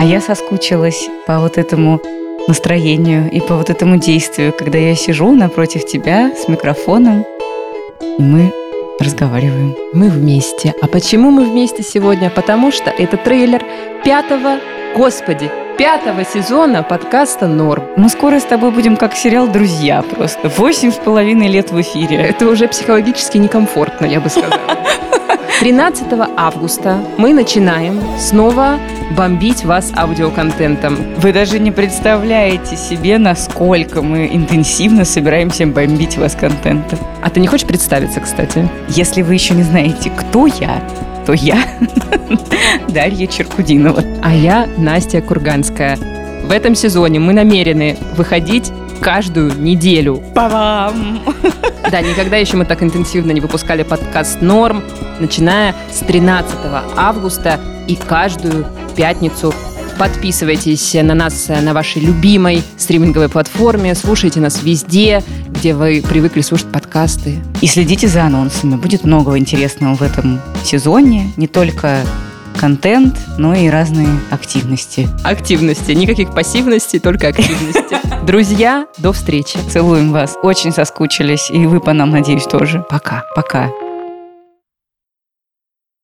А я соскучилась по вот этому настроению и по вот этому действию, когда я сижу напротив тебя с микрофоном, и мы разговариваем. Мы вместе. А почему мы вместе сегодня? Потому что это трейлер пятого, господи, пятого сезона подкаста «Норм». Мы скоро с тобой будем как сериал «Друзья» просто. Восемь с половиной лет в эфире. Это уже психологически некомфортно, я бы сказала. 13 августа мы начинаем снова бомбить вас аудиоконтентом. Вы даже не представляете себе, насколько мы интенсивно собираемся бомбить вас контентом. А ты не хочешь представиться, кстати? Если вы еще не знаете, кто я, то я Дарья Черкудинова. А я Настя Курганская. В этом сезоне мы намерены выходить каждую неделю. Па-бам! Да, никогда еще мы так интенсивно не выпускали подкаст «Норм», начиная с 13 августа и каждую пятницу. Подписывайтесь на нас на вашей любимой стриминговой платформе, слушайте нас везде, где вы привыкли слушать подкасты. И следите за анонсами. Будет много интересного в этом сезоне. Не только контент, но и разные активности. Активности. Никаких пассивностей, только активности. Друзья, до встречи. Целуем вас. Очень соскучились. И вы по нам, надеюсь, тоже. Пока. Пока.